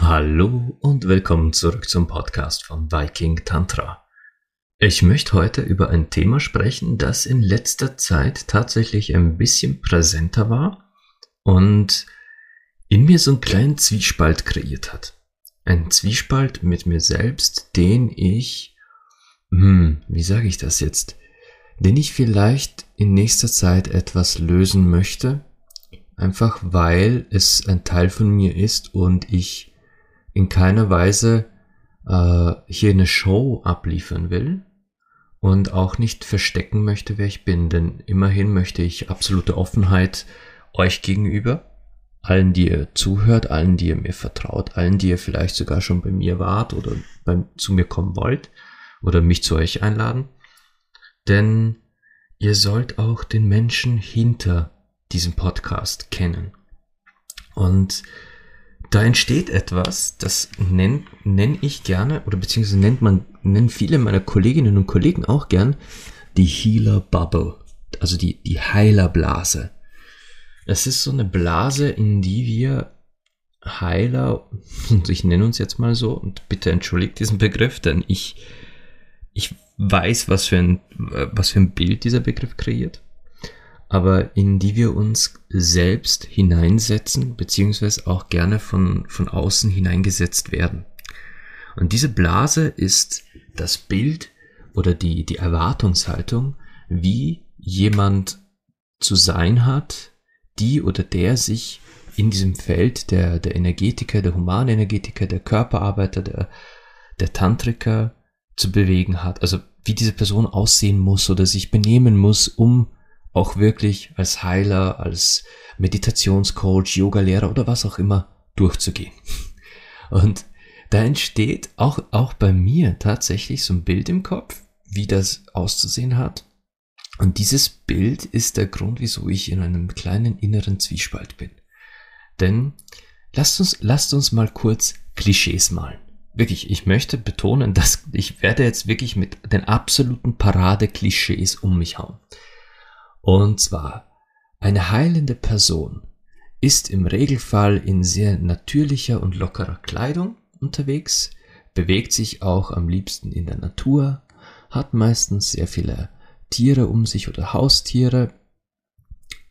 Hallo und willkommen zurück zum Podcast von Viking Tantra. Ich möchte heute über ein Thema sprechen, das in letzter Zeit tatsächlich ein bisschen präsenter war und in mir so einen kleinen Zwiespalt kreiert hat. Ein Zwiespalt mit mir selbst, den ich, hm, wie sage ich das jetzt, den ich vielleicht in nächster Zeit etwas lösen möchte, einfach weil es ein Teil von mir ist und ich in keiner Weise äh, hier eine Show abliefern will und auch nicht verstecken möchte, wer ich bin. Denn immerhin möchte ich absolute Offenheit euch gegenüber, allen, die ihr zuhört, allen, die ihr mir vertraut, allen, die ihr vielleicht sogar schon bei mir wart oder bei, zu mir kommen wollt oder mich zu euch einladen. Denn ihr sollt auch den Menschen hinter diesem Podcast kennen. Und da entsteht etwas, das nenne nenn ich gerne, oder beziehungsweise nennt man, nennen viele meiner Kolleginnen und Kollegen auch gern, die Healer Bubble, also die, die Heilerblase. Es ist so eine Blase, in die wir Heiler, und ich nenne uns jetzt mal so, und bitte entschuldigt diesen Begriff, denn ich, ich weiß, was für ein, was für ein Bild dieser Begriff kreiert aber in die wir uns selbst hineinsetzen, beziehungsweise auch gerne von, von außen hineingesetzt werden. Und diese Blase ist das Bild oder die, die Erwartungshaltung, wie jemand zu sein hat, die oder der sich in diesem Feld der, der Energetiker, der Humanenergetiker, der Körperarbeiter, der, der Tantriker zu bewegen hat. Also wie diese Person aussehen muss oder sich benehmen muss, um auch wirklich als Heiler, als Meditationscoach, Yogalehrer oder was auch immer durchzugehen. Und da entsteht auch, auch bei mir tatsächlich so ein Bild im Kopf, wie das auszusehen hat. Und dieses Bild ist der Grund, wieso ich in einem kleinen inneren Zwiespalt bin. Denn lasst uns, lasst uns mal kurz Klischees malen. Wirklich, ich möchte betonen, dass ich werde jetzt wirklich mit den absoluten Parade-Klischees um mich hauen. Und zwar, eine heilende Person ist im Regelfall in sehr natürlicher und lockerer Kleidung unterwegs, bewegt sich auch am liebsten in der Natur, hat meistens sehr viele Tiere um sich oder Haustiere,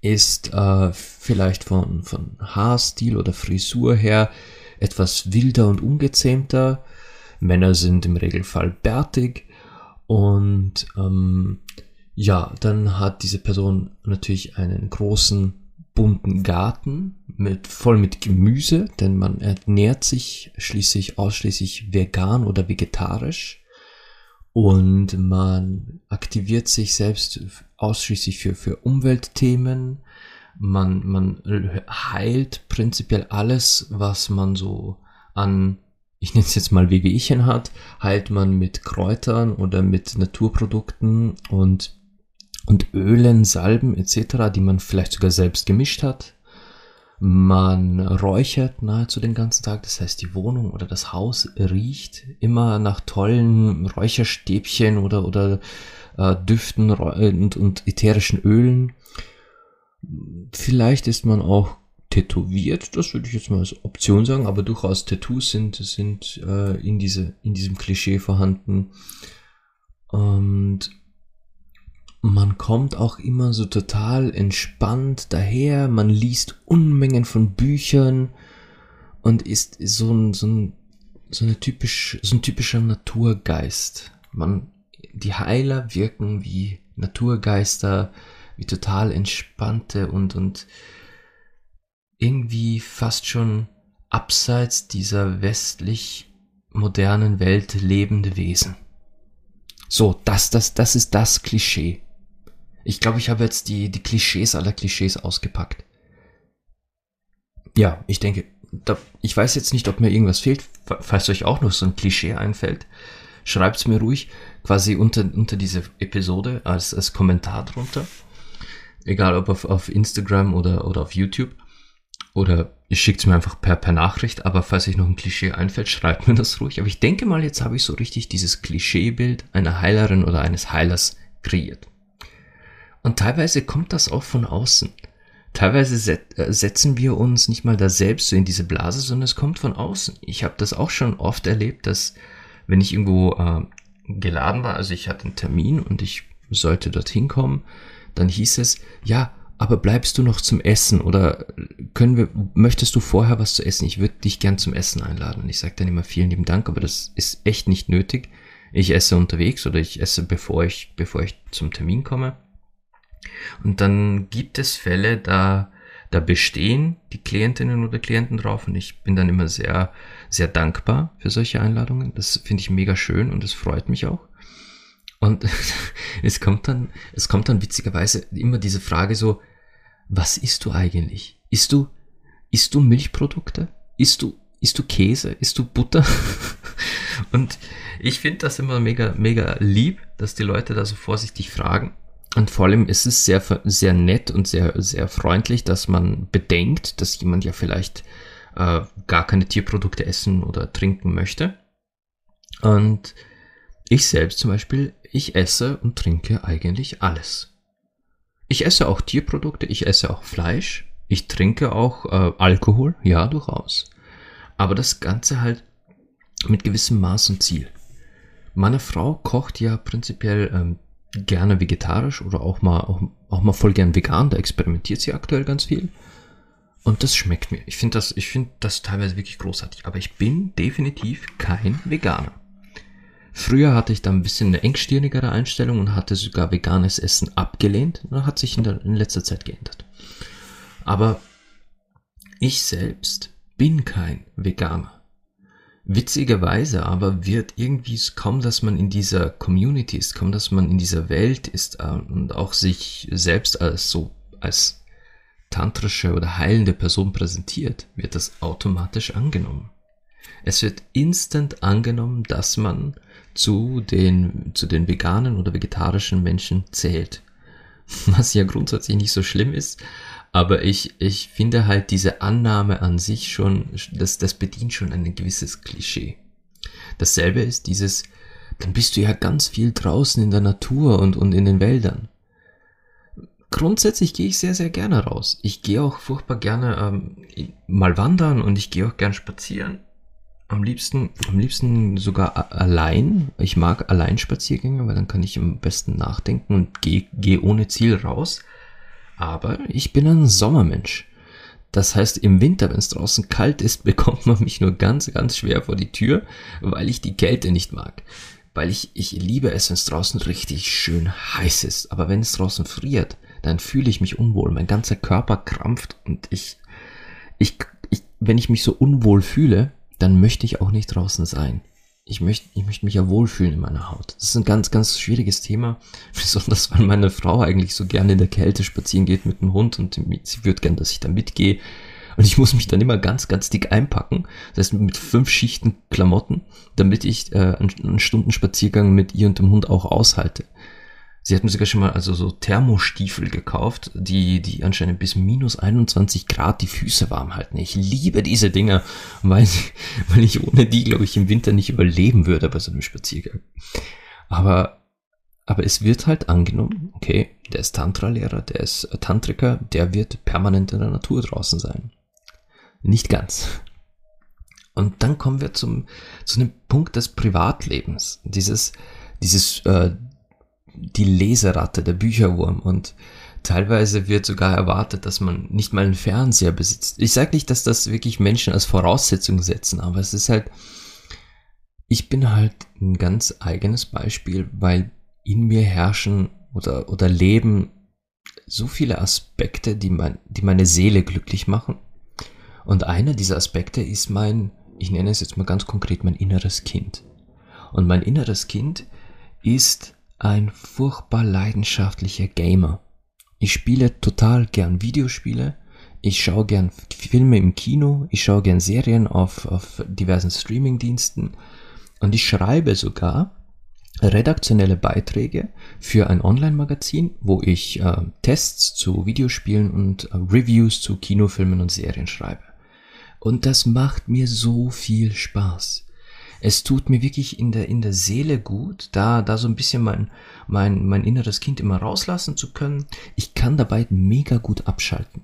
ist äh, vielleicht von, von Haarstil oder Frisur her etwas wilder und ungezähmter. Männer sind im Regelfall bärtig und ähm, ja, dann hat diese Person natürlich einen großen bunten Garten mit voll mit Gemüse, denn man ernährt sich schließlich ausschließlich vegan oder vegetarisch und man aktiviert sich selbst ausschließlich für, für Umweltthemen. Man, man heilt prinzipiell alles, was man so an, ich nenne es jetzt mal Wehwehchen hat, heilt man mit Kräutern oder mit Naturprodukten und und Ölen, Salben etc., die man vielleicht sogar selbst gemischt hat. Man räuchert nahezu den ganzen Tag, das heißt die Wohnung oder das Haus riecht immer nach tollen Räucherstäbchen oder, oder äh, Düften und, und ätherischen Ölen. Vielleicht ist man auch tätowiert, das würde ich jetzt mal als Option sagen, aber durchaus Tattoos sind, sind äh, in, diese, in diesem Klischee vorhanden. Und man kommt auch immer so total entspannt daher, man liest Unmengen von Büchern und ist so ein, so ein, so eine typisch, so ein typischer Naturgeist. Man, die Heiler wirken wie Naturgeister, wie total entspannte und, und irgendwie fast schon abseits dieser westlich modernen Welt lebende Wesen. So, das, das, das ist das Klischee. Ich glaube, ich habe jetzt die, die Klischees aller Klischees ausgepackt. Ja, ich denke, da, ich weiß jetzt nicht, ob mir irgendwas fehlt. Falls euch auch noch so ein Klischee einfällt, schreibt es mir ruhig quasi unter, unter diese Episode als, als Kommentar drunter. egal ob auf, auf Instagram oder, oder auf YouTube. Oder ihr schickt es mir einfach per, per Nachricht, aber falls euch noch ein Klischee einfällt, schreibt mir das ruhig. Aber ich denke mal, jetzt habe ich so richtig dieses Klischeebild einer Heilerin oder eines Heilers kreiert. Und teilweise kommt das auch von außen. Teilweise äh, setzen wir uns nicht mal da selbst so in diese Blase, sondern es kommt von außen. Ich habe das auch schon oft erlebt, dass wenn ich irgendwo äh, geladen war, also ich hatte einen Termin und ich sollte dorthin kommen, dann hieß es, ja, aber bleibst du noch zum Essen oder können wir, möchtest du vorher was zu essen? Ich würde dich gern zum Essen einladen. Und ich sage dann immer vielen lieben Dank, aber das ist echt nicht nötig. Ich esse unterwegs oder ich esse bevor ich, bevor ich zum Termin komme. Und dann gibt es Fälle, da, da bestehen die Klientinnen oder Klienten drauf und ich bin dann immer sehr, sehr dankbar für solche Einladungen. Das finde ich mega schön und es freut mich auch. Und es kommt dann, es kommt dann witzigerweise immer diese Frage so, was isst du eigentlich? Isst du, isst du Milchprodukte? Isst du, isst du Käse? Isst du Butter? Und ich finde das immer mega, mega lieb, dass die Leute da so vorsichtig fragen. Und vor allem ist es sehr, sehr nett und sehr, sehr freundlich, dass man bedenkt, dass jemand ja vielleicht äh, gar keine Tierprodukte essen oder trinken möchte. Und ich selbst zum Beispiel, ich esse und trinke eigentlich alles. Ich esse auch Tierprodukte, ich esse auch Fleisch, ich trinke auch äh, Alkohol, ja, durchaus. Aber das Ganze halt mit gewissem Maß und Ziel. Meine Frau kocht ja prinzipiell ähm, gerne vegetarisch oder auch mal, auch, auch mal voll gern vegan, da experimentiert sie aktuell ganz viel. Und das schmeckt mir. Ich finde das, ich das teilweise wirklich großartig. Aber ich bin definitiv kein Veganer. Früher hatte ich da ein bisschen eine engstirnigere Einstellung und hatte sogar veganes Essen abgelehnt. Das hat sich in, der, in letzter Zeit geändert. Aber ich selbst bin kein Veganer. Witzigerweise aber wird irgendwie kaum, dass man in dieser Community ist, kaum, dass man in dieser Welt ist äh, und auch sich selbst als so als tantrische oder heilende Person präsentiert, wird das automatisch angenommen. Es wird instant angenommen, dass man zu den, zu den veganen oder vegetarischen Menschen zählt. Was ja grundsätzlich nicht so schlimm ist, aber ich, ich finde halt diese Annahme an sich schon, das, das bedient schon ein gewisses Klischee. Dasselbe ist dieses, dann bist du ja ganz viel draußen in der Natur und, und in den Wäldern. Grundsätzlich gehe ich sehr, sehr gerne raus. Ich gehe auch furchtbar gerne ähm, mal wandern und ich gehe auch gern spazieren. Am liebsten, am liebsten sogar allein. Ich mag Alleinspaziergänge, weil dann kann ich am besten nachdenken und gehe geh ohne Ziel raus. Aber ich bin ein Sommermensch. Das heißt, im Winter, wenn es draußen kalt ist, bekommt man mich nur ganz, ganz schwer vor die Tür, weil ich die Kälte nicht mag. Weil ich, ich liebe es, wenn es draußen richtig schön heiß ist. Aber wenn es draußen friert, dann fühle ich mich unwohl. Mein ganzer Körper krampft und ich, ich, ich, wenn ich mich so unwohl fühle, dann möchte ich auch nicht draußen sein ich möchte, ich möchte mich ja wohlfühlen in meiner Haut. Das ist ein ganz, ganz schwieriges Thema. Besonders, weil meine Frau eigentlich so gerne in der Kälte spazieren geht mit dem Hund und sie würde gern, dass ich da mitgehe. Und ich muss mich dann immer ganz, ganz dick einpacken. Das heißt, mit fünf Schichten Klamotten, damit ich äh, einen Stundenspaziergang mit ihr und dem Hund auch aushalte. Sie hat mir sogar schon mal also so Thermostiefel gekauft, die, die anscheinend bis minus 21 Grad die Füße warm halten. Ich liebe diese Dinger, weil, weil ich ohne die, glaube ich, im Winter nicht überleben würde bei so einem Spaziergang. Aber, aber es wird halt angenommen, okay, der ist Tantra-Lehrer, der ist Tantriker, der wird permanent in der Natur draußen sein. Nicht ganz. Und dann kommen wir zum, zu einem Punkt des Privatlebens. Dieses, dieses äh, die Leseratte, der Bücherwurm und teilweise wird sogar erwartet, dass man nicht mal einen Fernseher besitzt. Ich sage nicht, dass das wirklich Menschen als Voraussetzung setzen, aber es ist halt, ich bin halt ein ganz eigenes Beispiel, weil in mir herrschen oder, oder leben so viele Aspekte, die, mein, die meine Seele glücklich machen. Und einer dieser Aspekte ist mein, ich nenne es jetzt mal ganz konkret, mein inneres Kind. Und mein inneres Kind ist ein furchtbar leidenschaftlicher Gamer. Ich spiele total gern Videospiele. Ich schaue gern Filme im Kino. Ich schaue gern Serien auf, auf diversen Streamingdiensten. Und ich schreibe sogar redaktionelle Beiträge für ein Online-Magazin, wo ich äh, Tests zu Videospielen und äh, Reviews zu Kinofilmen und Serien schreibe. Und das macht mir so viel Spaß. Es tut mir wirklich in der, in der Seele gut, da, da so ein bisschen mein, mein, mein inneres Kind immer rauslassen zu können. Ich kann dabei mega gut abschalten.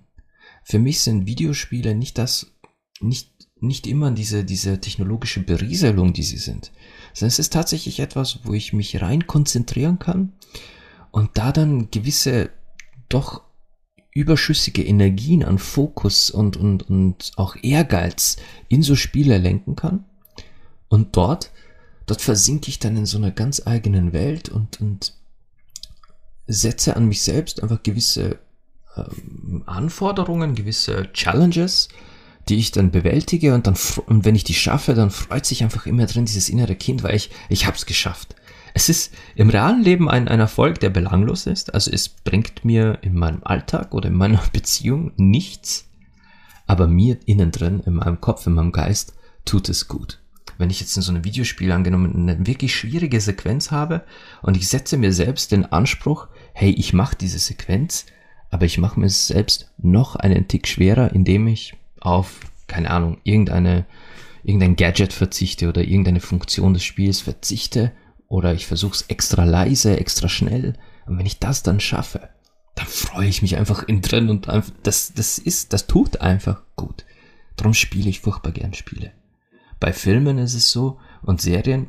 Für mich sind Videospiele nicht das, nicht, nicht immer diese, diese technologische Berieselung, die sie sind, sondern es ist tatsächlich etwas, wo ich mich rein konzentrieren kann und da dann gewisse doch überschüssige Energien an Fokus und, und, und auch Ehrgeiz in so Spiele lenken kann. Und dort, dort versinke ich dann in so einer ganz eigenen Welt und, und setze an mich selbst einfach gewisse ähm, Anforderungen, gewisse Challenges, die ich dann bewältige und dann, und wenn ich die schaffe, dann freut sich einfach immer drin dieses innere Kind, weil ich, ich hab's geschafft. Es ist im realen Leben ein, ein Erfolg, der belanglos ist. Also es bringt mir in meinem Alltag oder in meiner Beziehung nichts. Aber mir innen drin, in meinem Kopf, in meinem Geist, tut es gut. Wenn ich jetzt in so einem Videospiel angenommen eine wirklich schwierige Sequenz habe und ich setze mir selbst den Anspruch, hey, ich mache diese Sequenz, aber ich mache mir es selbst noch einen Tick schwerer, indem ich auf, keine Ahnung, irgendeine, irgendein Gadget verzichte oder irgendeine Funktion des Spiels verzichte oder ich versuche es extra leise, extra schnell. Und wenn ich das dann schaffe, dann freue ich mich einfach innen drin und einfach, das, das ist, das tut einfach gut. Darum spiele ich furchtbar gern Spiele. Bei Filmen ist es so und Serien,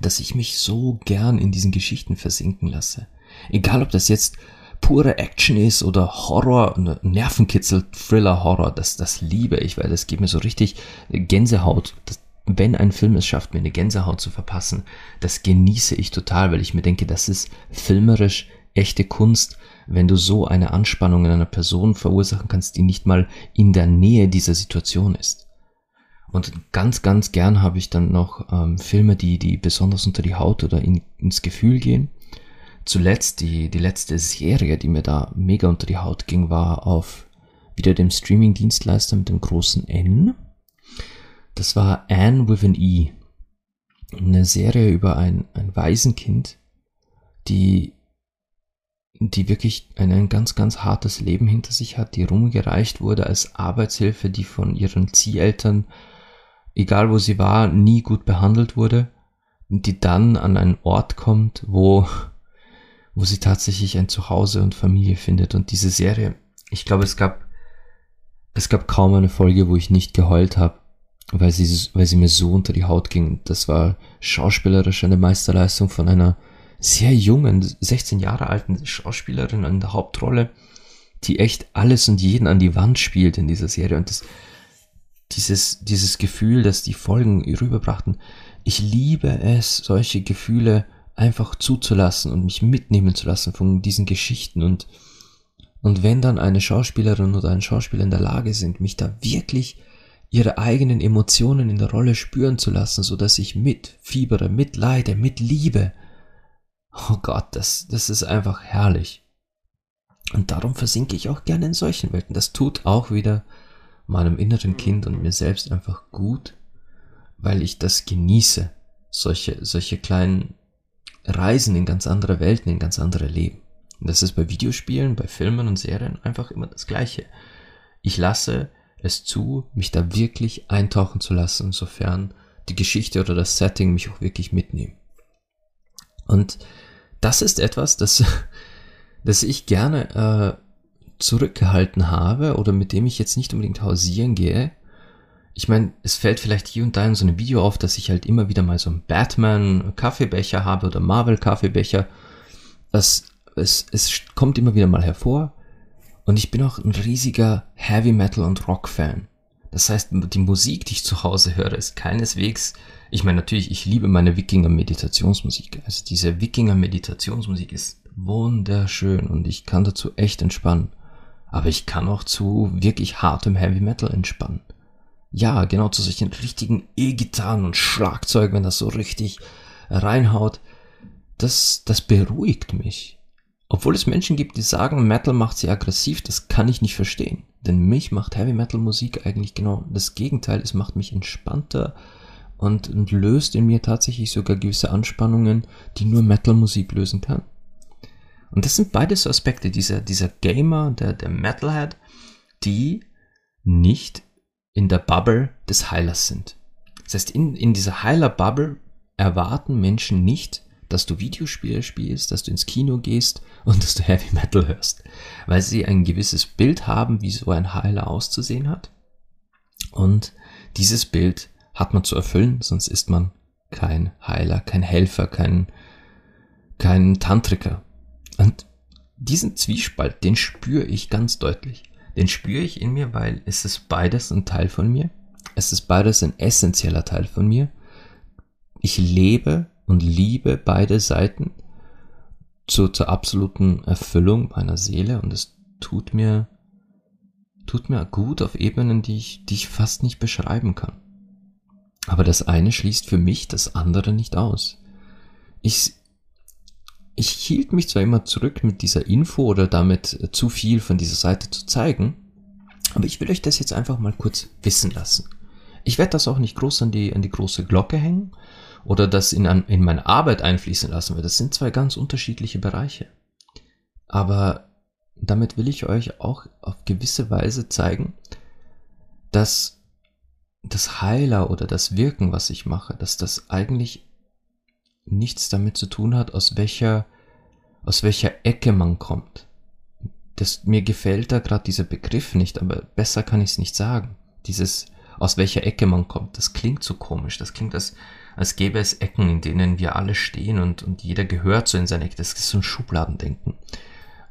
dass ich mich so gern in diesen Geschichten versinken lasse. Egal ob das jetzt pure Action ist oder Horror, Nervenkitzel, Thriller, Horror, das, das liebe ich, weil das gibt mir so richtig Gänsehaut. Das, wenn ein Film es schafft, mir eine Gänsehaut zu verpassen, das genieße ich total, weil ich mir denke, das ist filmerisch echte Kunst, wenn du so eine Anspannung in einer Person verursachen kannst, die nicht mal in der Nähe dieser Situation ist. Und ganz, ganz gern habe ich dann noch ähm, Filme, die, die besonders unter die Haut oder in, ins Gefühl gehen. Zuletzt die, die letzte Serie, die mir da mega unter die Haut ging, war auf wieder dem Streaming-Dienstleister mit dem großen N. Das war Anne with an E. Eine Serie über ein, ein Waisenkind, die, die wirklich ein, ein ganz, ganz hartes Leben hinter sich hat, die rumgereicht wurde als Arbeitshilfe, die von ihren Zieheltern, egal wo sie war, nie gut behandelt wurde die dann an einen Ort kommt, wo, wo sie tatsächlich ein Zuhause und Familie findet. Und diese Serie, ich glaube, es gab, es gab kaum eine Folge, wo ich nicht geheult habe weil sie, weil sie mir so unter die Haut ging. Das war schauspielerisch eine Meisterleistung von einer sehr jungen, 16 Jahre alten Schauspielerin in der Hauptrolle, die echt alles und jeden an die Wand spielt in dieser Serie. Und das, dieses, dieses Gefühl, das die Folgen rüberbrachten, ich liebe es, solche Gefühle einfach zuzulassen und mich mitnehmen zu lassen von diesen Geschichten und und wenn dann eine Schauspielerin oder ein Schauspieler in der Lage sind, mich da wirklich ihre eigenen Emotionen in der Rolle spüren zu lassen, so dass ich mitfiebere, mitleide, mitliebe. Oh Gott, das, das ist einfach herrlich. Und darum versinke ich auch gerne in solchen Welten. Das tut auch wieder meinem inneren Kind und mir selbst einfach gut, weil ich das genieße. Solche, solche kleinen Reisen in ganz andere Welten, in ganz andere Leben. Und das ist bei Videospielen, bei Filmen und Serien einfach immer das Gleiche. Ich lasse es zu, mich da wirklich eintauchen zu lassen, insofern die Geschichte oder das Setting mich auch wirklich mitnehmen. Und das ist etwas, das, das ich gerne äh, zurückgehalten habe oder mit dem ich jetzt nicht unbedingt hausieren gehe. Ich meine, es fällt vielleicht hier und da in so einem Video auf, dass ich halt immer wieder mal so einen Batman-Kaffeebecher habe oder Marvel-Kaffeebecher. Das, es, es kommt immer wieder mal hervor. Und ich bin auch ein riesiger Heavy Metal und Rock Fan. Das heißt, die Musik, die ich zu Hause höre, ist keineswegs, ich meine natürlich, ich liebe meine Wikinger Meditationsmusik. Also diese Wikinger Meditationsmusik ist wunderschön und ich kann dazu echt entspannen. Aber ich kann auch zu wirklich hartem Heavy Metal entspannen. Ja, genau zu solchen richtigen E-Gitarren und Schlagzeug, wenn das so richtig reinhaut. Das, das beruhigt mich. Obwohl es Menschen gibt, die sagen, Metal macht sie aggressiv, das kann ich nicht verstehen. Denn mich macht Heavy Metal Musik eigentlich genau das Gegenteil. Es macht mich entspannter und, und löst in mir tatsächlich sogar gewisse Anspannungen, die nur Metal-Musik lösen kann. Und das sind beides so Aspekte, dieser, dieser Gamer, der, der Metalhead, die nicht in der Bubble des Heilers sind. Das heißt, in, in dieser Heiler-Bubble erwarten Menschen nicht, dass du Videospiele spielst, dass du ins Kino gehst und dass du Heavy Metal hörst, weil sie ein gewisses Bild haben, wie so ein Heiler auszusehen hat. Und dieses Bild hat man zu erfüllen, sonst ist man kein Heiler, kein Helfer, kein, kein Tantriker. Und diesen Zwiespalt, den spüre ich ganz deutlich. Den spüre ich in mir, weil es ist beides ein Teil von mir. Es ist beides ein essentieller Teil von mir. Ich lebe und liebe beide Seiten zur, zur absoluten Erfüllung meiner Seele und es tut mir, tut mir gut auf Ebenen, die ich, die ich fast nicht beschreiben kann. Aber das eine schließt für mich das andere nicht aus. Ich, ich hielt mich zwar immer zurück mit dieser Info oder damit zu viel von dieser Seite zu zeigen, aber ich will euch das jetzt einfach mal kurz wissen lassen. Ich werde das auch nicht groß an die, an die große Glocke hängen oder das in, in meine Arbeit einfließen lassen will. Das sind zwei ganz unterschiedliche Bereiche. Aber damit will ich euch auch auf gewisse Weise zeigen, dass das Heiler oder das Wirken, was ich mache, dass das eigentlich nichts damit zu tun hat, aus welcher, aus welcher Ecke man kommt. Das, mir gefällt da gerade dieser Begriff nicht, aber besser kann ich es nicht sagen. Dieses, aus welcher Ecke man kommt, das klingt so komisch. Das klingt, als als gäbe es Ecken, in denen wir alle stehen und, und jeder gehört so in seine Ecke. Das ist so ein Schubladendenken.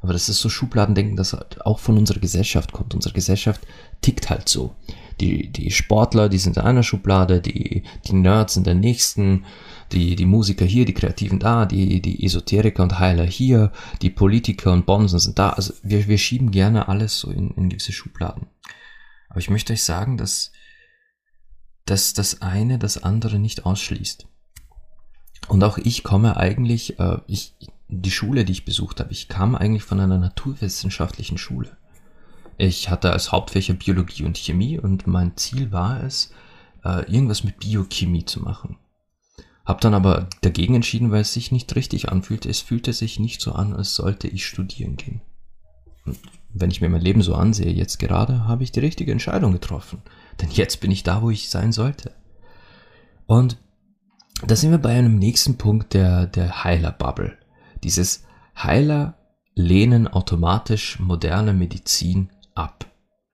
Aber das ist so Schubladendenken, das halt auch von unserer Gesellschaft kommt. Unsere Gesellschaft tickt halt so. Die, die Sportler, die sind in einer Schublade, die, die Nerds in der nächsten, die, die Musiker hier, die Kreativen da, die, die Esoteriker und Heiler hier, die Politiker und Bonsen sind da. Also wir, wir schieben gerne alles so in, in gewisse Schubladen. Aber ich möchte euch sagen, dass dass das eine das andere nicht ausschließt. Und auch ich komme eigentlich, äh, ich, die Schule, die ich besucht habe, ich kam eigentlich von einer naturwissenschaftlichen Schule. Ich hatte als Hauptfächer Biologie und Chemie und mein Ziel war es, äh, irgendwas mit Biochemie zu machen. Hab dann aber dagegen entschieden, weil es sich nicht richtig anfühlte. Es fühlte sich nicht so an, als sollte ich studieren gehen. Und wenn ich mir mein Leben so ansehe, jetzt gerade, habe ich die richtige Entscheidung getroffen. Denn jetzt bin ich da, wo ich sein sollte. Und da sind wir bei einem nächsten Punkt der, der Heiler-Bubble. Dieses Heiler lehnen automatisch moderne Medizin ab.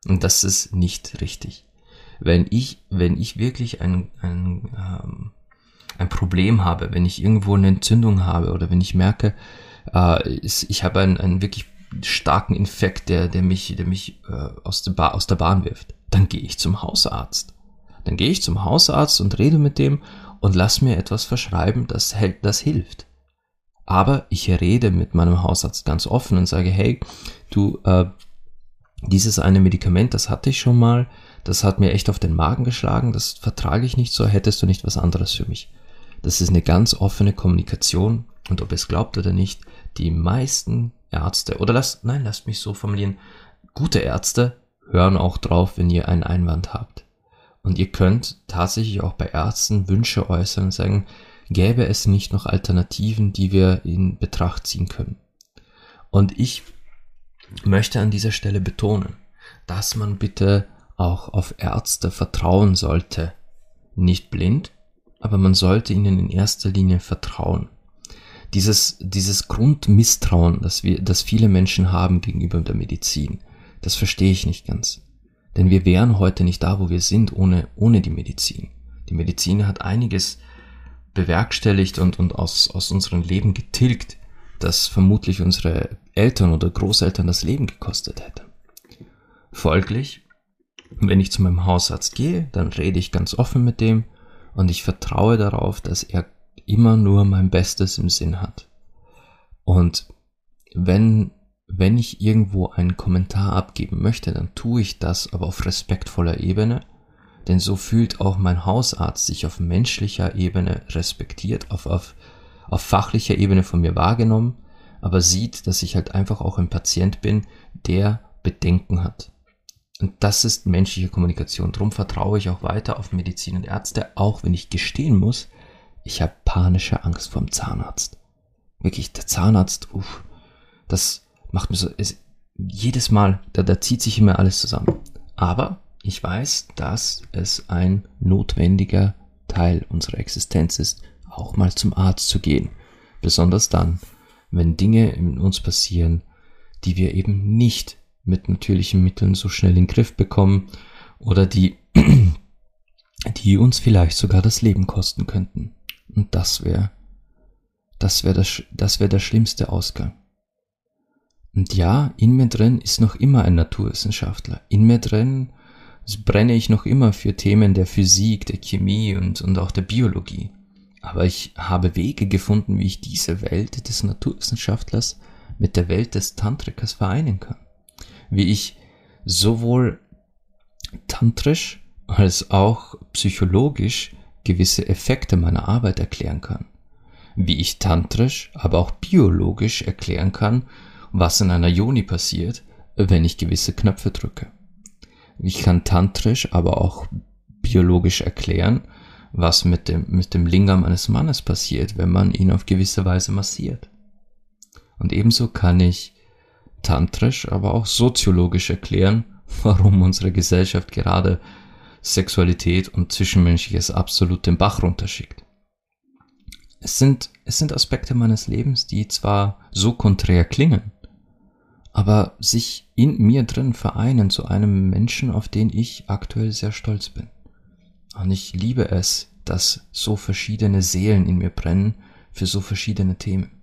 Und das ist nicht richtig. Wenn ich, wenn ich wirklich ein, ein, ähm, ein Problem habe, wenn ich irgendwo eine Entzündung habe oder wenn ich merke, äh, ich habe einen, einen wirklich starken Infekt, der, der mich, der mich äh, aus, der aus der Bahn wirft, dann gehe ich zum Hausarzt. Dann gehe ich zum Hausarzt und rede mit dem und lass mir etwas verschreiben, das, hält, das hilft. Aber ich rede mit meinem Hausarzt ganz offen und sage, hey, du, äh, dieses eine Medikament, das hatte ich schon mal, das hat mir echt auf den Magen geschlagen, das vertrage ich nicht so, hättest du nicht was anderes für mich. Das ist eine ganz offene Kommunikation und ob es glaubt oder nicht, die meisten Ärzte, oder lasst, nein, lasst mich so formulieren, gute Ärzte hören auch drauf, wenn ihr einen Einwand habt. Und ihr könnt tatsächlich auch bei Ärzten Wünsche äußern und sagen, gäbe es nicht noch Alternativen, die wir in Betracht ziehen können. Und ich möchte an dieser Stelle betonen, dass man bitte auch auf Ärzte vertrauen sollte. Nicht blind, aber man sollte ihnen in erster Linie vertrauen dieses, dieses Grundmisstrauen, das wir, das viele Menschen haben gegenüber der Medizin, das verstehe ich nicht ganz. Denn wir wären heute nicht da, wo wir sind, ohne, ohne die Medizin. Die Medizin hat einiges bewerkstelligt und, und aus, aus unserem Leben getilgt, das vermutlich unsere Eltern oder Großeltern das Leben gekostet hätte. Folglich, wenn ich zu meinem Hausarzt gehe, dann rede ich ganz offen mit dem und ich vertraue darauf, dass er immer nur mein Bestes im Sinn hat. Und wenn, wenn ich irgendwo einen Kommentar abgeben möchte, dann tue ich das aber auf respektvoller Ebene, denn so fühlt auch mein Hausarzt sich auf menschlicher Ebene respektiert, auf, auf, auf fachlicher Ebene von mir wahrgenommen, aber sieht, dass ich halt einfach auch ein Patient bin, der Bedenken hat. Und das ist menschliche Kommunikation. Darum vertraue ich auch weiter auf Medizin und Ärzte, auch wenn ich gestehen muss, ich habe panische Angst vom Zahnarzt. Wirklich, der Zahnarzt, uff, das macht mir so, ist, jedes Mal, da, da zieht sich immer alles zusammen. Aber ich weiß, dass es ein notwendiger Teil unserer Existenz ist, auch mal zum Arzt zu gehen. Besonders dann, wenn Dinge in uns passieren, die wir eben nicht mit natürlichen Mitteln so schnell in den Griff bekommen oder die, die uns vielleicht sogar das Leben kosten könnten. Und das wäre, das wäre das, das wäre der schlimmste Ausgang. Und ja, in mir drin ist noch immer ein Naturwissenschaftler. In mir drin brenne ich noch immer für Themen der Physik, der Chemie und, und auch der Biologie. Aber ich habe Wege gefunden, wie ich diese Welt des Naturwissenschaftlers mit der Welt des Tantrikers vereinen kann. Wie ich sowohl tantrisch als auch psychologisch gewisse Effekte meiner Arbeit erklären kann. Wie ich tantrisch, aber auch biologisch erklären kann, was in einer Yoni passiert, wenn ich gewisse Knöpfe drücke. Ich kann tantrisch, aber auch biologisch erklären, was mit dem, mit dem Lingam eines Mannes passiert, wenn man ihn auf gewisse Weise massiert. Und ebenso kann ich tantrisch, aber auch soziologisch erklären, warum unsere Gesellschaft gerade Sexualität und Zwischenmenschliches absolut den Bach runterschickt. Es sind, es sind Aspekte meines Lebens, die zwar so konträr klingen, aber sich in mir drin vereinen zu einem Menschen, auf den ich aktuell sehr stolz bin. Und ich liebe es, dass so verschiedene Seelen in mir brennen für so verschiedene Themen.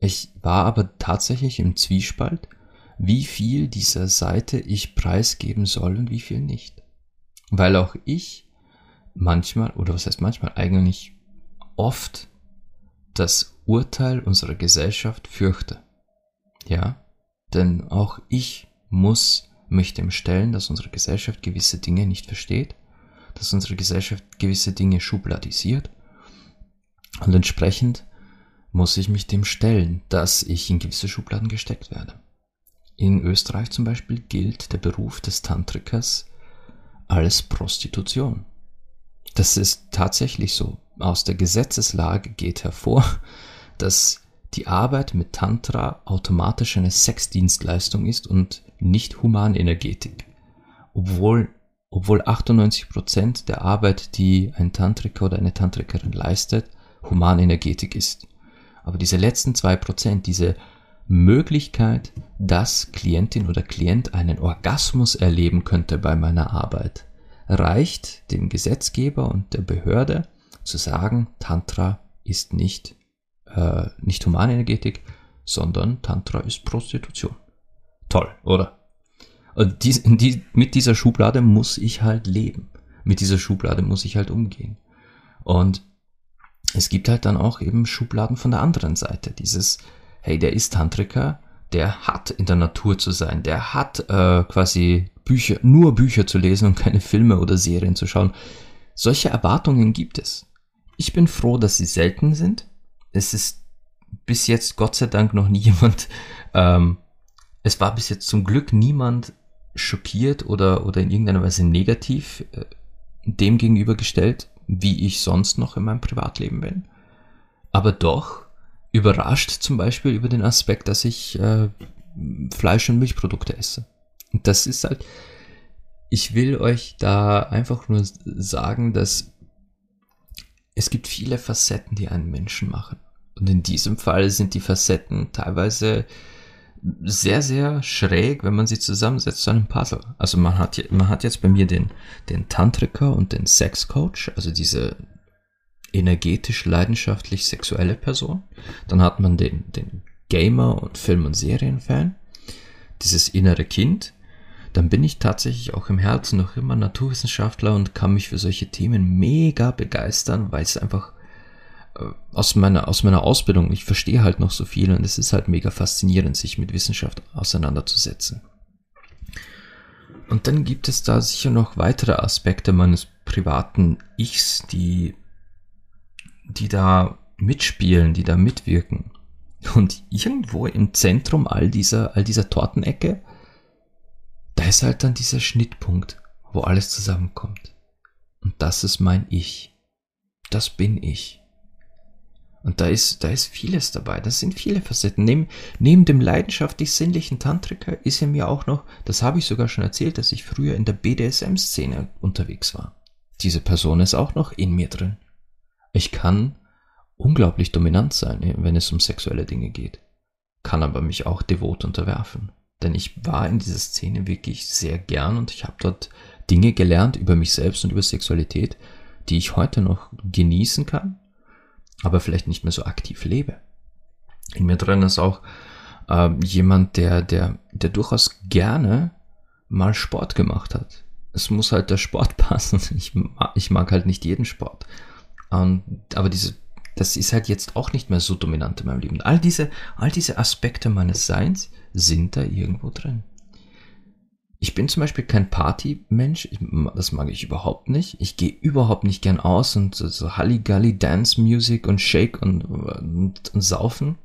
Ich war aber tatsächlich im Zwiespalt, wie viel dieser Seite ich preisgeben soll und wie viel nicht. Weil auch ich manchmal, oder was heißt manchmal, eigentlich oft das Urteil unserer Gesellschaft fürchte. Ja, denn auch ich muss mich dem stellen, dass unsere Gesellschaft gewisse Dinge nicht versteht, dass unsere Gesellschaft gewisse Dinge schubladisiert und entsprechend muss ich mich dem stellen, dass ich in gewisse Schubladen gesteckt werde. In Österreich zum Beispiel gilt der Beruf des Tantrikers als Prostitution. Das ist tatsächlich so. Aus der Gesetzeslage geht hervor, dass die Arbeit mit Tantra automatisch eine Sexdienstleistung ist und nicht Humanenergetik. Obwohl, obwohl 98% der Arbeit, die ein Tantriker oder eine Tantrikerin leistet, Humanenergetik ist. Aber diese letzten 2%, diese Möglichkeit, dass Klientin oder Klient einen Orgasmus erleben könnte bei meiner Arbeit, reicht dem Gesetzgeber und der Behörde zu sagen, Tantra ist nicht äh, nicht Humanenergetik, sondern Tantra ist Prostitution. Toll, oder? Und dies, die, mit dieser Schublade muss ich halt leben. Mit dieser Schublade muss ich halt umgehen. Und es gibt halt dann auch eben Schubladen von der anderen Seite. Dieses, hey, der ist Tantriker, der hat in der Natur zu sein, der hat äh, quasi Bücher, nur Bücher zu lesen und keine Filme oder Serien zu schauen. Solche Erwartungen gibt es. Ich bin froh, dass sie selten sind, es ist bis jetzt Gott sei Dank noch nie jemand, ähm, es war bis jetzt zum Glück niemand schockiert oder, oder in irgendeiner Weise negativ äh, dem gegenübergestellt, wie ich sonst noch in meinem Privatleben bin. Aber doch überrascht zum Beispiel über den Aspekt, dass ich äh, Fleisch- und Milchprodukte esse. Und das ist halt, ich will euch da einfach nur sagen, dass es gibt viele Facetten, die einen Menschen machen. Und in diesem Fall sind die Facetten teilweise sehr, sehr schräg, wenn man sie zusammensetzt zu einem Puzzle. Also man hat, man hat jetzt bei mir den, den Tantriker und den Sexcoach, also diese energetisch leidenschaftlich sexuelle Person. Dann hat man den, den Gamer und Film- und Serienfan, dieses innere Kind. Dann bin ich tatsächlich auch im Herzen noch immer Naturwissenschaftler und kann mich für solche Themen mega begeistern, weil es einfach äh, aus meiner, aus meiner Ausbildung, ich verstehe halt noch so viel und es ist halt mega faszinierend, sich mit Wissenschaft auseinanderzusetzen. Und dann gibt es da sicher noch weitere Aspekte meines privaten Ichs, die, die da mitspielen, die da mitwirken. Und irgendwo im Zentrum all dieser, all dieser Tortenecke, da ist halt dann dieser Schnittpunkt, wo alles zusammenkommt. Und das ist mein Ich. Das bin ich. Und da ist, da ist vieles dabei. Das sind viele Facetten. Neben, neben dem leidenschaftlich sinnlichen Tantriker ist er mir auch noch, das habe ich sogar schon erzählt, dass ich früher in der BDSM-Szene unterwegs war. Diese Person ist auch noch in mir drin. Ich kann unglaublich dominant sein, wenn es um sexuelle Dinge geht, kann aber mich auch devot unterwerfen. Denn ich war in dieser Szene wirklich sehr gern und ich habe dort Dinge gelernt über mich selbst und über Sexualität, die ich heute noch genießen kann aber vielleicht nicht mehr so aktiv lebe. In mir drin ist auch äh, jemand, der, der, der durchaus gerne mal Sport gemacht hat. Es muss halt der Sport passen. Ich, ich mag halt nicht jeden Sport. Und, aber diese, das ist halt jetzt auch nicht mehr so dominant in meinem Leben. All diese, all diese Aspekte meines Seins sind da irgendwo drin. Ich bin zum Beispiel kein Partymensch, das mag ich überhaupt nicht. Ich gehe überhaupt nicht gern aus und so, Halligalli, Dance Music und Shake und, und, und Saufen.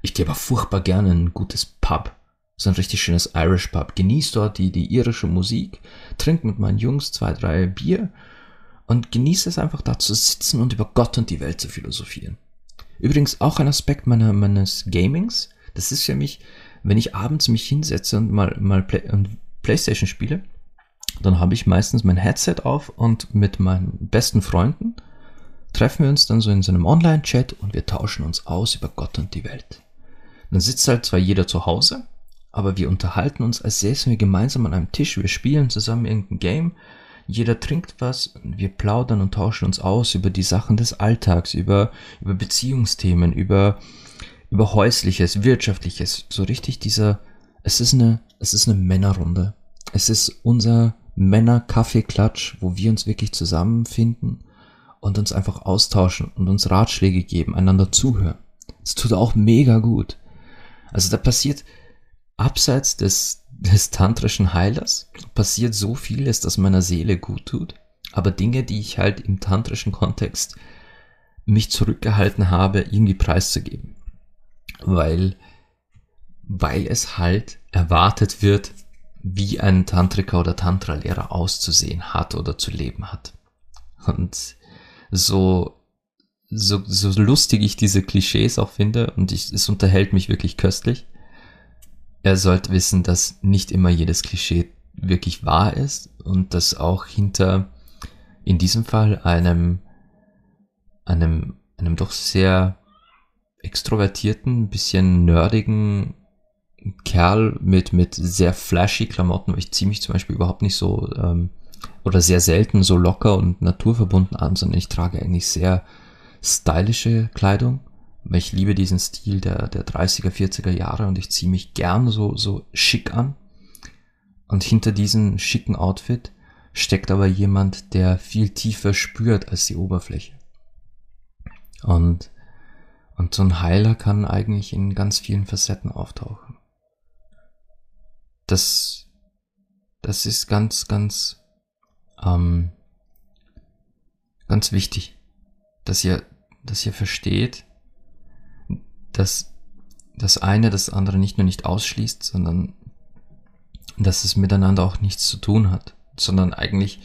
Ich gehe aber furchtbar gerne in ein gutes Pub. So ein richtig schönes Irish Pub. Genieß dort die, die irische Musik, trink mit meinen Jungs zwei, drei Bier und genieße es einfach da zu sitzen und über Gott und die Welt zu philosophieren. Übrigens auch ein Aspekt meiner, meines Gamings. Das ist für mich, wenn ich abends mich hinsetze und mal, mal play, und Playstation spiele, dann habe ich meistens mein Headset auf und mit meinen besten Freunden treffen wir uns dann so in so einem Online-Chat und wir tauschen uns aus über Gott und die Welt. Dann sitzt halt zwar jeder zu Hause, aber wir unterhalten uns, als säßen wir gemeinsam an einem Tisch, wir spielen zusammen irgendein Game, jeder trinkt was, wir plaudern und tauschen uns aus über die Sachen des Alltags, über, über Beziehungsthemen, über, über häusliches, wirtschaftliches, so richtig dieser, es ist eine, es ist eine Männerrunde. Es ist unser Männer-Kaffeeklatsch, wo wir uns wirklich zusammenfinden und uns einfach austauschen und uns Ratschläge geben, einander zuhören. Es tut auch mega gut. Also da passiert abseits des, des tantrischen Heilers passiert so vieles, das meiner Seele gut tut. Aber Dinge, die ich halt im tantrischen Kontext mich zurückgehalten habe, irgendwie preiszugeben. Weil weil es halt erwartet wird, wie ein Tantriker oder Tantra-Lehrer auszusehen hat oder zu leben hat. Und so, so, so lustig ich diese Klischees auch finde, und ich, es unterhält mich wirklich köstlich, er sollte wissen, dass nicht immer jedes Klischee wirklich wahr ist und dass auch hinter, in diesem Fall, einem, einem, einem doch sehr extrovertierten, bisschen nerdigen Kerl mit, mit sehr flashy Klamotten, ich ziehe mich zum Beispiel überhaupt nicht so ähm, oder sehr selten so locker und naturverbunden an, sondern ich trage eigentlich sehr stylische Kleidung, weil ich liebe diesen Stil der, der 30er, 40er Jahre und ich ziehe mich gern so, so schick an. Und hinter diesem schicken Outfit steckt aber jemand, der viel tiefer spürt als die Oberfläche. Und, und so ein Heiler kann eigentlich in ganz vielen Facetten auftauchen das, das ist ganz, ganz, ähm, ganz wichtig, dass ihr, dass ihr versteht, dass das eine das andere nicht nur nicht ausschließt, sondern dass es miteinander auch nichts zu tun hat, sondern eigentlich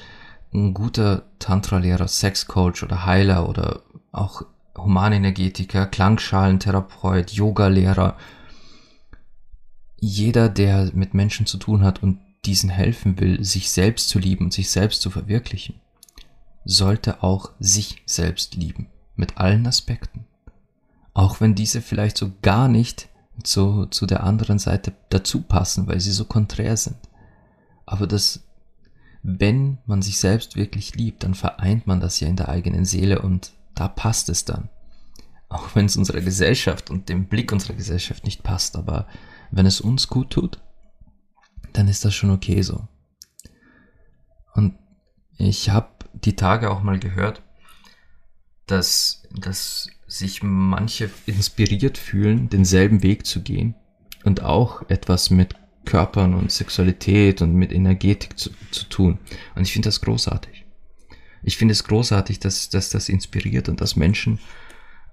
ein guter Tantra-Lehrer, Sexcoach oder Heiler oder auch Humanenergetiker, Klangschalentherapeut, Yoga-Lehrer, jeder, der mit Menschen zu tun hat und diesen helfen will, sich selbst zu lieben und sich selbst zu verwirklichen, sollte auch sich selbst lieben, mit allen Aspekten. Auch wenn diese vielleicht so gar nicht zu, zu der anderen Seite dazu passen, weil sie so konträr sind. Aber das, wenn man sich selbst wirklich liebt, dann vereint man das ja in der eigenen Seele und da passt es dann. Auch wenn es unserer Gesellschaft und dem Blick unserer Gesellschaft nicht passt, aber wenn es uns gut tut, dann ist das schon okay so. Und ich habe die Tage auch mal gehört, dass, dass sich manche inspiriert fühlen, denselben Weg zu gehen und auch etwas mit Körpern und Sexualität und mit Energetik zu, zu tun. Und ich finde das großartig. Ich finde es großartig, dass, dass das inspiriert und dass Menschen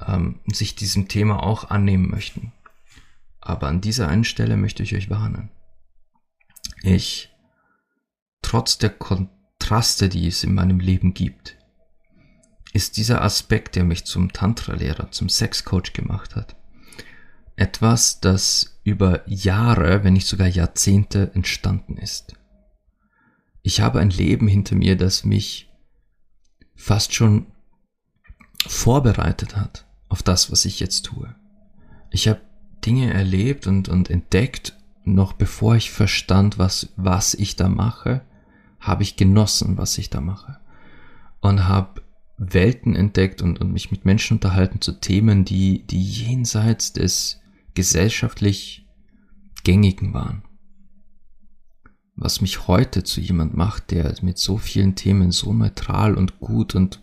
ähm, sich diesem Thema auch annehmen möchten. Aber an dieser einen Stelle möchte ich euch warnen. Ich trotz der Kontraste, die es in meinem Leben gibt, ist dieser Aspekt, der mich zum Tantra-Lehrer, zum Sexcoach gemacht hat, etwas, das über Jahre, wenn nicht sogar Jahrzehnte entstanden ist. Ich habe ein Leben hinter mir, das mich fast schon vorbereitet hat auf das, was ich jetzt tue. Ich habe Dinge erlebt und, und entdeckt, noch bevor ich verstand, was, was ich da mache, habe ich genossen, was ich da mache. Und habe Welten entdeckt und, und mich mit Menschen unterhalten zu Themen, die, die jenseits des gesellschaftlich gängigen waren. Was mich heute zu jemand macht, der mit so vielen Themen so neutral und gut und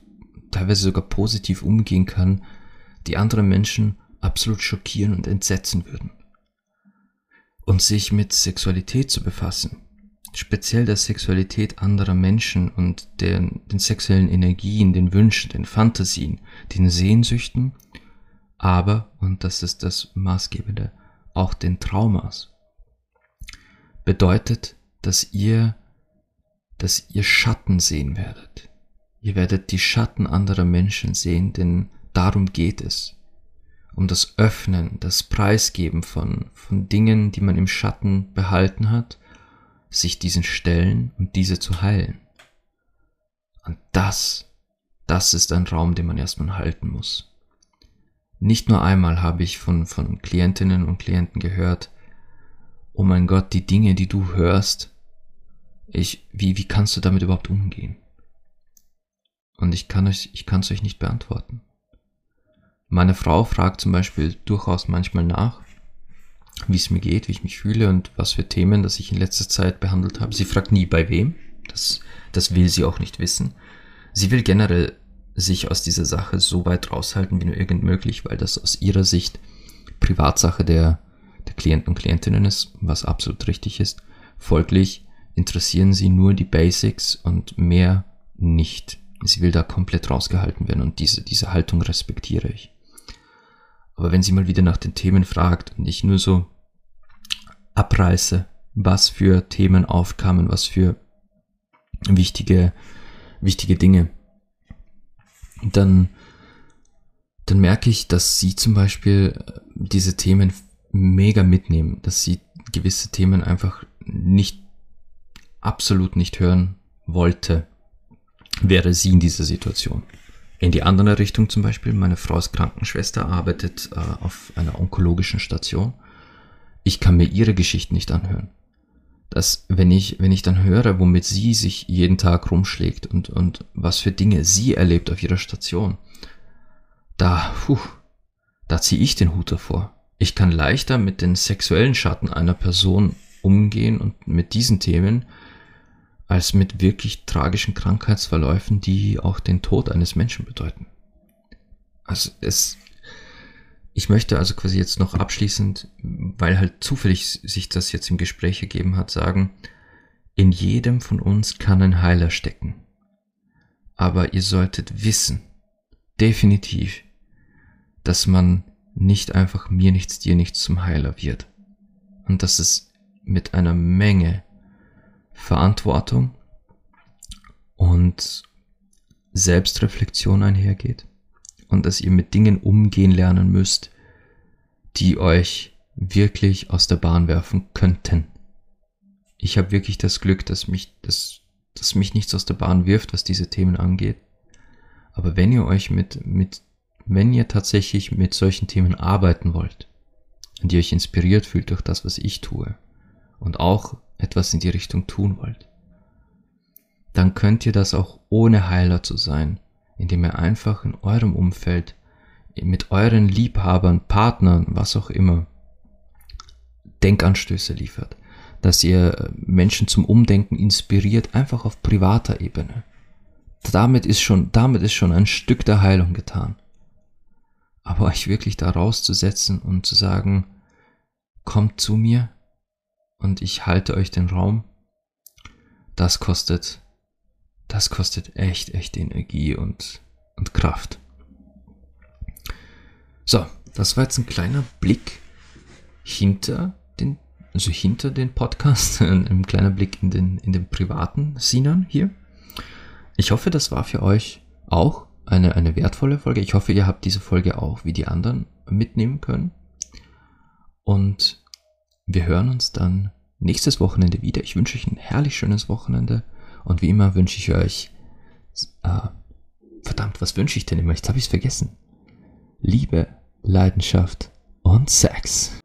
teilweise sogar positiv umgehen kann, die andere Menschen absolut schockieren und entsetzen würden. Und sich mit Sexualität zu befassen, speziell der Sexualität anderer Menschen und den, den sexuellen Energien, den Wünschen, den Fantasien, den Sehnsüchten, aber, und das ist das Maßgebende, auch den Traumas, bedeutet, dass ihr, dass ihr Schatten sehen werdet. Ihr werdet die Schatten anderer Menschen sehen, denn darum geht es. Um das Öffnen, das Preisgeben von, von Dingen, die man im Schatten behalten hat sich diesen stellen und diese zu heilen. Und das, das ist ein Raum, den man erstmal halten muss. Nicht nur einmal habe ich von, von Klientinnen und Klienten gehört, oh mein Gott, die Dinge, die du hörst, ich, wie, wie kannst du damit überhaupt umgehen? Und ich kann euch, ich kann es euch nicht beantworten. Meine Frau fragt zum Beispiel durchaus manchmal nach, wie es mir geht, wie ich mich fühle und was für Themen, das ich in letzter Zeit behandelt habe. Sie fragt nie bei wem. Das, das will sie auch nicht wissen. Sie will generell sich aus dieser Sache so weit raushalten wie nur irgend möglich, weil das aus ihrer Sicht Privatsache der, der Klienten und Klientinnen ist, was absolut richtig ist. Folglich interessieren sie nur die Basics und mehr nicht. Sie will da komplett rausgehalten werden und diese, diese Haltung respektiere ich. Aber wenn sie mal wieder nach den Themen fragt und ich nur so abreiße, was für Themen aufkamen, was für wichtige, wichtige Dinge, dann, dann merke ich, dass sie zum Beispiel äh, diese Themen mega mitnehmen, dass sie gewisse Themen einfach nicht, absolut nicht hören wollte, wäre sie in dieser Situation. In die andere Richtung zum Beispiel, meine Frau ist Krankenschwester, arbeitet äh, auf einer onkologischen Station. Ich kann mir ihre Geschichten nicht anhören. Dass, wenn ich, wenn ich dann höre, womit sie sich jeden Tag rumschlägt und, und was für Dinge sie erlebt auf ihrer Station, da, puh, da ziehe ich den Hut davor. Ich kann leichter mit den sexuellen Schatten einer Person umgehen und mit diesen Themen, als mit wirklich tragischen Krankheitsverläufen, die auch den Tod eines Menschen bedeuten. Also es, ich möchte also quasi jetzt noch abschließend, weil halt zufällig sich das jetzt im Gespräch ergeben hat, sagen, in jedem von uns kann ein Heiler stecken. Aber ihr solltet wissen, definitiv, dass man nicht einfach mir nichts, dir nichts zum Heiler wird. Und dass es mit einer Menge Verantwortung und Selbstreflexion einhergeht und dass ihr mit Dingen umgehen lernen müsst, die euch wirklich aus der Bahn werfen könnten. Ich habe wirklich das Glück, dass mich, dass, dass mich nichts aus der Bahn wirft, was diese Themen angeht. Aber wenn ihr euch mit, mit, wenn ihr tatsächlich mit solchen Themen arbeiten wollt und ihr euch inspiriert fühlt durch das, was ich tue und auch etwas in die Richtung tun wollt, dann könnt ihr das auch ohne Heiler zu sein, indem ihr einfach in eurem Umfeld mit euren Liebhabern, Partnern, was auch immer, Denkanstöße liefert, dass ihr Menschen zum Umdenken inspiriert, einfach auf privater Ebene. Damit ist schon, damit ist schon ein Stück der Heilung getan. Aber euch wirklich da rauszusetzen und zu sagen, kommt zu mir, und ich halte euch den Raum, das kostet, das kostet echt, echt Energie und, und Kraft. So, das war jetzt ein kleiner Blick hinter den also hinter den Podcast, ein, kleiner Blick in den, in den privaten Sinan hier. Ich hoffe, das war für euch auch eine, eine wertvolle Folge. Ich hoffe, ihr habt diese Folge auch wie die anderen mitnehmen können. Und wir hören uns dann nächstes Wochenende wieder. Ich wünsche euch ein herrlich schönes Wochenende. Und wie immer wünsche ich euch, äh, verdammt, was wünsche ich denn immer? Jetzt habe ich es vergessen. Liebe, Leidenschaft und Sex.